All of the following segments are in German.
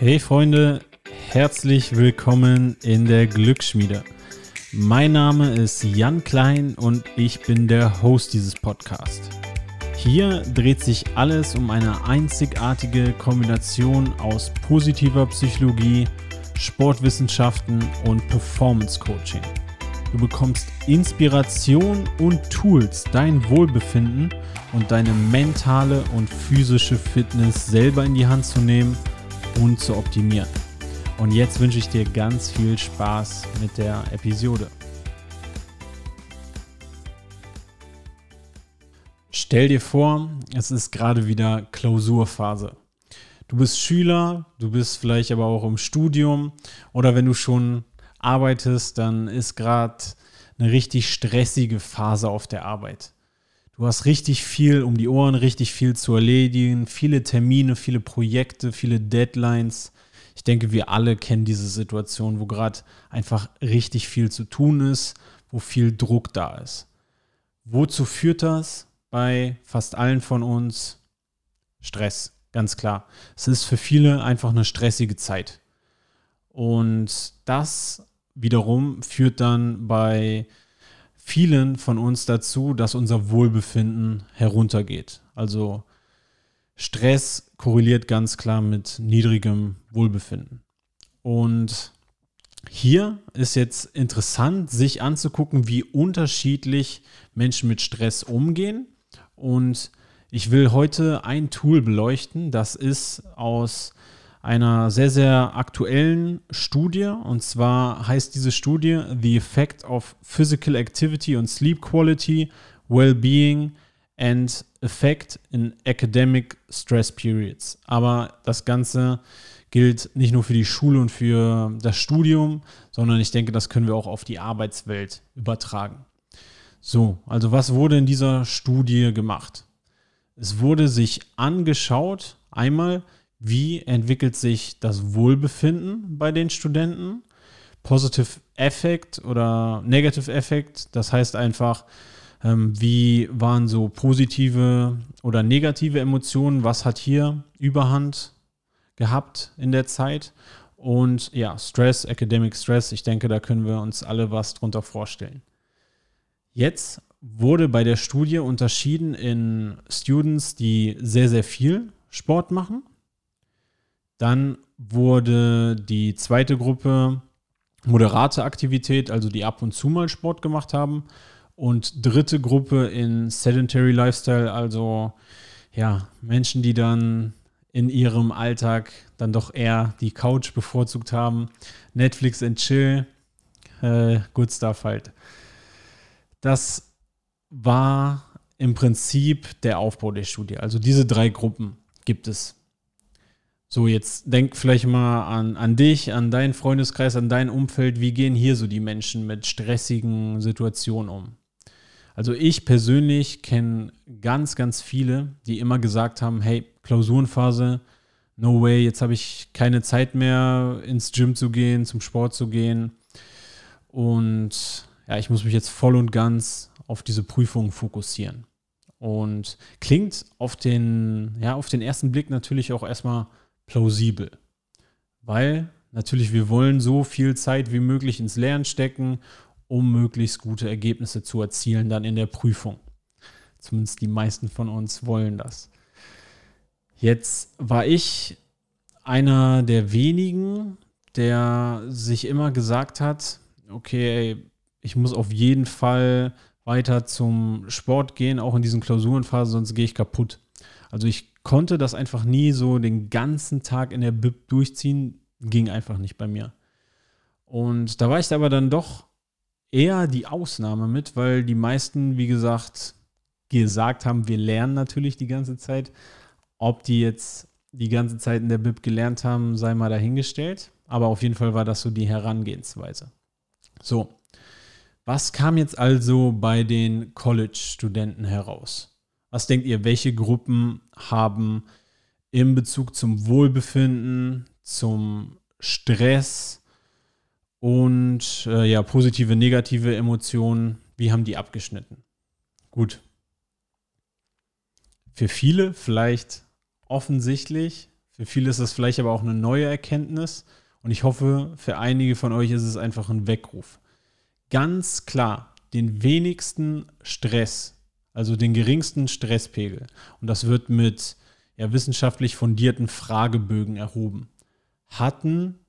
Hey Freunde, herzlich willkommen in der Glücksschmiede. Mein Name ist Jan Klein und ich bin der Host dieses Podcasts. Hier dreht sich alles um eine einzigartige Kombination aus positiver Psychologie, Sportwissenschaften und Performance Coaching. Du bekommst Inspiration und Tools, dein Wohlbefinden und deine mentale und physische Fitness selber in die Hand zu nehmen – und zu optimieren. Und jetzt wünsche ich dir ganz viel Spaß mit der Episode. Stell dir vor, es ist gerade wieder Klausurphase. Du bist Schüler, du bist vielleicht aber auch im Studium oder wenn du schon arbeitest, dann ist gerade eine richtig stressige Phase auf der Arbeit. Du hast richtig viel um die Ohren, richtig viel zu erledigen, viele Termine, viele Projekte, viele Deadlines. Ich denke, wir alle kennen diese Situation, wo gerade einfach richtig viel zu tun ist, wo viel Druck da ist. Wozu führt das bei fast allen von uns? Stress, ganz klar. Es ist für viele einfach eine stressige Zeit. Und das wiederum führt dann bei vielen von uns dazu, dass unser Wohlbefinden heruntergeht. Also Stress korreliert ganz klar mit niedrigem Wohlbefinden. Und hier ist jetzt interessant, sich anzugucken, wie unterschiedlich Menschen mit Stress umgehen. Und ich will heute ein Tool beleuchten, das ist aus einer sehr, sehr aktuellen Studie. Und zwar heißt diese Studie The Effect of Physical Activity on Sleep Quality, Well-Being and Effect in Academic Stress Periods. Aber das Ganze gilt nicht nur für die Schule und für das Studium, sondern ich denke, das können wir auch auf die Arbeitswelt übertragen. So, also was wurde in dieser Studie gemacht? Es wurde sich angeschaut, einmal, wie entwickelt sich das Wohlbefinden bei den Studenten. Positive Effect oder Negative Effect, das heißt einfach, ähm, wie waren so positive oder negative Emotionen, was hat hier Überhand gehabt in der Zeit. Und ja, Stress, Academic Stress, ich denke, da können wir uns alle was drunter vorstellen. Jetzt wurde bei der Studie unterschieden in Students, die sehr, sehr viel Sport machen dann wurde die zweite Gruppe moderate Aktivität, also die ab und zu mal Sport gemacht haben. Und dritte Gruppe in Sedentary Lifestyle, also ja, Menschen, die dann in ihrem Alltag dann doch eher die Couch bevorzugt haben. Netflix and Chill, äh, good stuff halt. Das war im Prinzip der Aufbau der Studie. Also diese drei Gruppen gibt es. So, jetzt denk vielleicht mal an, an dich, an deinen Freundeskreis, an dein Umfeld. Wie gehen hier so die Menschen mit stressigen Situationen um? Also ich persönlich kenne ganz, ganz viele, die immer gesagt haben, hey, Klausurenphase, no way, jetzt habe ich keine Zeit mehr ins Gym zu gehen, zum Sport zu gehen. Und ja, ich muss mich jetzt voll und ganz auf diese Prüfung fokussieren. Und klingt auf den, ja, auf den ersten Blick natürlich auch erstmal plausibel. Weil natürlich wir wollen so viel Zeit wie möglich ins Lernen stecken, um möglichst gute Ergebnisse zu erzielen dann in der Prüfung. Zumindest die meisten von uns wollen das. Jetzt war ich einer der wenigen, der sich immer gesagt hat, okay, ich muss auf jeden Fall weiter zum Sport gehen, auch in diesen Klausurenphasen, sonst gehe ich kaputt. Also ich konnte das einfach nie so den ganzen Tag in der Bib durchziehen, ging einfach nicht bei mir. Und da war ich aber dann doch eher die Ausnahme mit, weil die meisten, wie gesagt, gesagt haben, wir lernen natürlich die ganze Zeit. Ob die jetzt die ganze Zeit in der Bib gelernt haben, sei mal dahingestellt. Aber auf jeden Fall war das so die Herangehensweise. So, was kam jetzt also bei den College-Studenten heraus? Was denkt ihr, welche Gruppen haben in Bezug zum Wohlbefinden, zum Stress und äh, ja, positive, negative Emotionen, wie haben die abgeschnitten? Gut. Für viele vielleicht offensichtlich, Für viele ist es vielleicht aber auch eine neue Erkenntnis. Und ich hoffe, für einige von euch ist es einfach ein Weckruf. Ganz klar, den wenigsten Stress, also den geringsten Stresspegel. Und das wird mit ja, wissenschaftlich fundierten Fragebögen erhoben. Hatten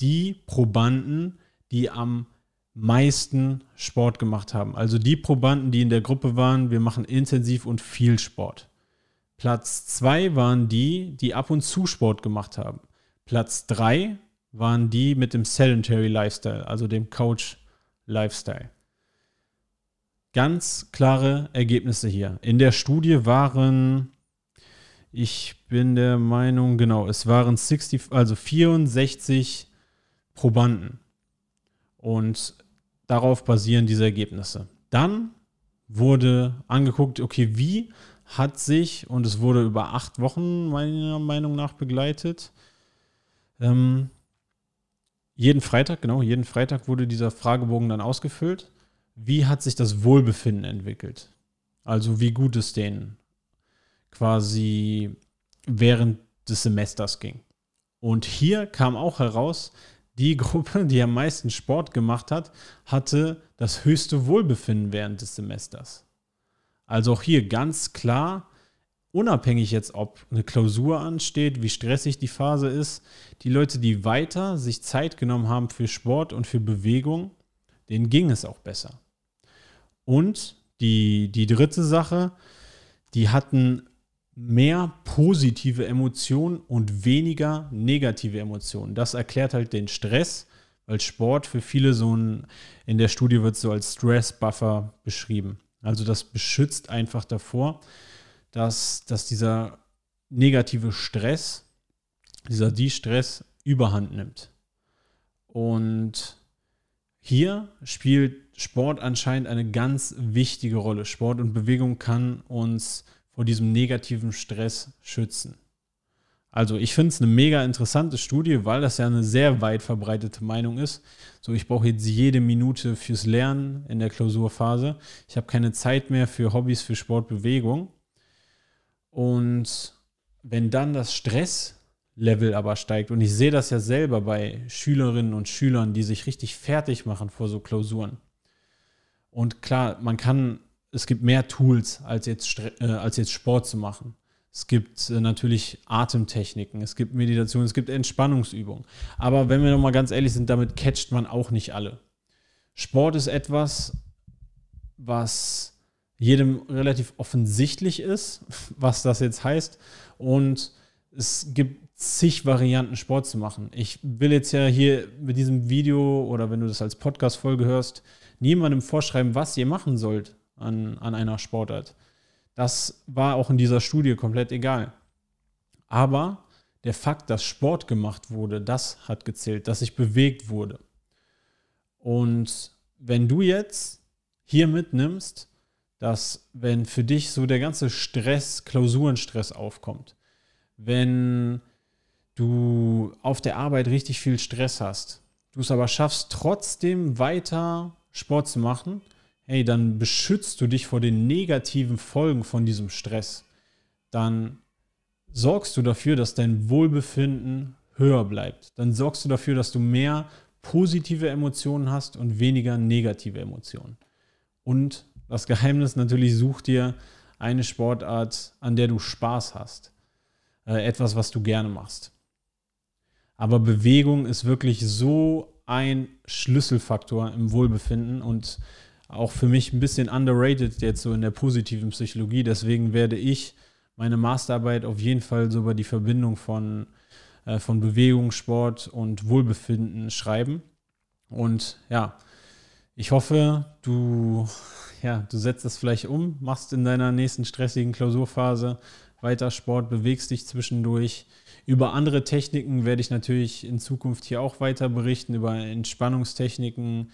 die Probanden, die am meisten Sport gemacht haben. Also die Probanden, die in der Gruppe waren, wir machen intensiv und viel Sport. Platz zwei waren die, die ab und zu Sport gemacht haben. Platz drei waren die mit dem Sedentary Lifestyle, also dem Couch Lifestyle. Ganz klare Ergebnisse hier. In der Studie waren, ich bin der Meinung, genau, es waren 60, also 64 Probanden. Und darauf basieren diese Ergebnisse. Dann wurde angeguckt, okay, wie hat sich, und es wurde über acht Wochen meiner Meinung nach begleitet, ähm, jeden Freitag, genau, jeden Freitag wurde dieser Fragebogen dann ausgefüllt. Wie hat sich das Wohlbefinden entwickelt? Also wie gut es denen quasi während des Semesters ging. Und hier kam auch heraus, die Gruppe, die am meisten Sport gemacht hat, hatte das höchste Wohlbefinden während des Semesters. Also auch hier ganz klar, unabhängig jetzt, ob eine Klausur ansteht, wie stressig die Phase ist, die Leute, die weiter sich Zeit genommen haben für Sport und für Bewegung, denen ging es auch besser. Und die, die dritte Sache, die hatten mehr positive Emotionen und weniger negative Emotionen. Das erklärt halt den Stress, weil Sport für viele so ein, in der Studie wird so als Stress-Buffer beschrieben. Also das beschützt einfach davor, dass, dass dieser negative Stress, dieser Die-Stress überhand nimmt. Und hier spielt Sport anscheinend eine ganz wichtige Rolle. Sport und Bewegung kann uns vor diesem negativen Stress schützen. Also ich finde es eine mega interessante Studie, weil das ja eine sehr weit verbreitete Meinung ist. So, ich brauche jetzt jede Minute fürs Lernen in der Klausurphase. Ich habe keine Zeit mehr für Hobbys, für Sport, Bewegung. Und wenn dann das Stresslevel aber steigt, und ich sehe das ja selber bei Schülerinnen und Schülern, die sich richtig fertig machen vor so Klausuren. Und klar, man kann es gibt mehr Tools, als jetzt, äh, als jetzt Sport zu machen. Es gibt äh, natürlich Atemtechniken, es gibt Meditation, es gibt Entspannungsübungen. Aber wenn wir nochmal ganz ehrlich sind, damit catcht man auch nicht alle. Sport ist etwas, was jedem relativ offensichtlich ist, was das jetzt heißt. Und es gibt zig Varianten, Sport zu machen. Ich will jetzt ja hier mit diesem Video oder wenn du das als Podcast-Folge hörst, niemandem vorschreiben, was ihr machen sollt an, an einer Sportart. Das war auch in dieser Studie komplett egal. Aber der Fakt, dass Sport gemacht wurde, das hat gezählt, dass sich bewegt wurde. Und wenn du jetzt hier mitnimmst, dass wenn für dich so der ganze Stress, Klausurenstress aufkommt, wenn du auf der Arbeit richtig viel Stress hast, du es aber schaffst, trotzdem weiter Sport zu machen, hey, dann beschützt du dich vor den negativen Folgen von diesem Stress. Dann sorgst du dafür, dass dein Wohlbefinden höher bleibt. Dann sorgst du dafür, dass du mehr positive Emotionen hast und weniger negative Emotionen. Und das Geheimnis natürlich, such dir eine Sportart, an der du Spaß hast. Äh, etwas, was du gerne machst. Aber Bewegung ist wirklich so ein Schlüsselfaktor im Wohlbefinden und auch für mich ein bisschen underrated jetzt so in der positiven Psychologie. Deswegen werde ich meine Masterarbeit auf jeden Fall so über die Verbindung von, äh, von Bewegung, Sport und Wohlbefinden schreiben. Und ja, ich hoffe, du, ja, du setzt das vielleicht um, machst in deiner nächsten stressigen Klausurphase weiter Sport, bewegst dich zwischendurch. Über andere Techniken werde ich natürlich in Zukunft hier auch weiter berichten, über Entspannungstechniken,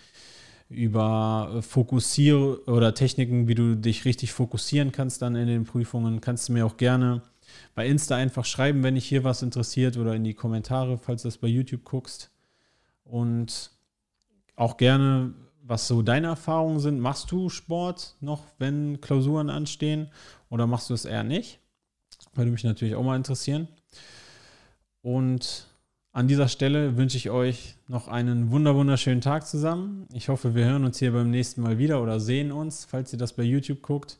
über äh, Fokussier oder Techniken, wie du dich richtig fokussieren kannst dann in den Prüfungen, kannst du mir auch gerne bei Insta einfach schreiben, wenn dich hier was interessiert oder in die Kommentare, falls du das bei YouTube guckst. Und auch gerne, was so deine Erfahrungen sind. Machst du Sport noch, wenn Klausuren anstehen oder machst du es eher nicht? Würde mich natürlich auch mal interessieren. Und an dieser Stelle wünsche ich euch noch einen wunderschönen Tag zusammen. Ich hoffe, wir hören uns hier beim nächsten Mal wieder oder sehen uns, falls ihr das bei YouTube guckt.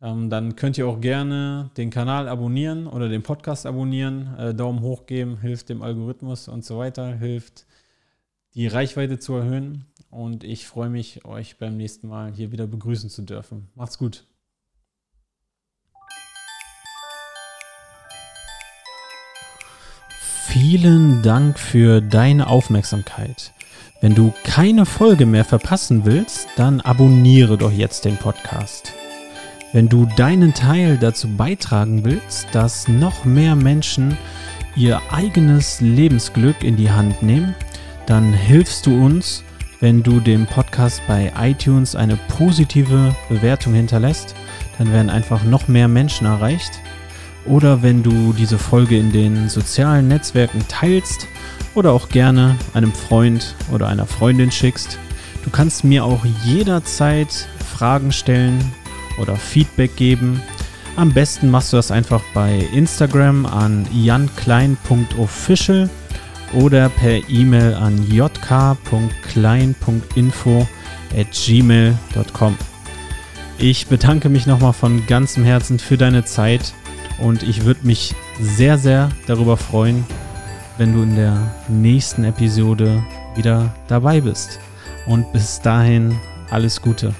Ähm, dann könnt ihr auch gerne den Kanal abonnieren oder den Podcast abonnieren, äh, Daumen hoch geben, hilft dem Algorithmus und so weiter, hilft die Reichweite zu erhöhen. Und ich freue mich, euch beim nächsten Mal hier wieder begrüßen zu dürfen. Macht's gut. Vielen Dank für deine Aufmerksamkeit. Wenn du keine Folge mehr verpassen willst, dann abonniere doch jetzt den Podcast. Wenn du deinen Teil dazu beitragen willst, dass noch mehr Menschen ihr eigenes Lebensglück in die Hand nehmen, dann hilfst du uns, wenn du dem Podcast bei iTunes eine positive Bewertung hinterlässt. Dann werden einfach noch mehr Menschen erreicht. Oder wenn du diese Folge in den sozialen Netzwerken teilst oder auch gerne einem Freund oder einer Freundin schickst. Du kannst mir auch jederzeit Fragen stellen, oder Feedback geben. Am besten machst du das einfach bei Instagram an janklein.official oder per E-Mail an jk.klein.info at gmail.com. Ich bedanke mich nochmal von ganzem Herzen für deine Zeit und ich würde mich sehr, sehr darüber freuen, wenn du in der nächsten Episode wieder dabei bist. Und bis dahin alles Gute.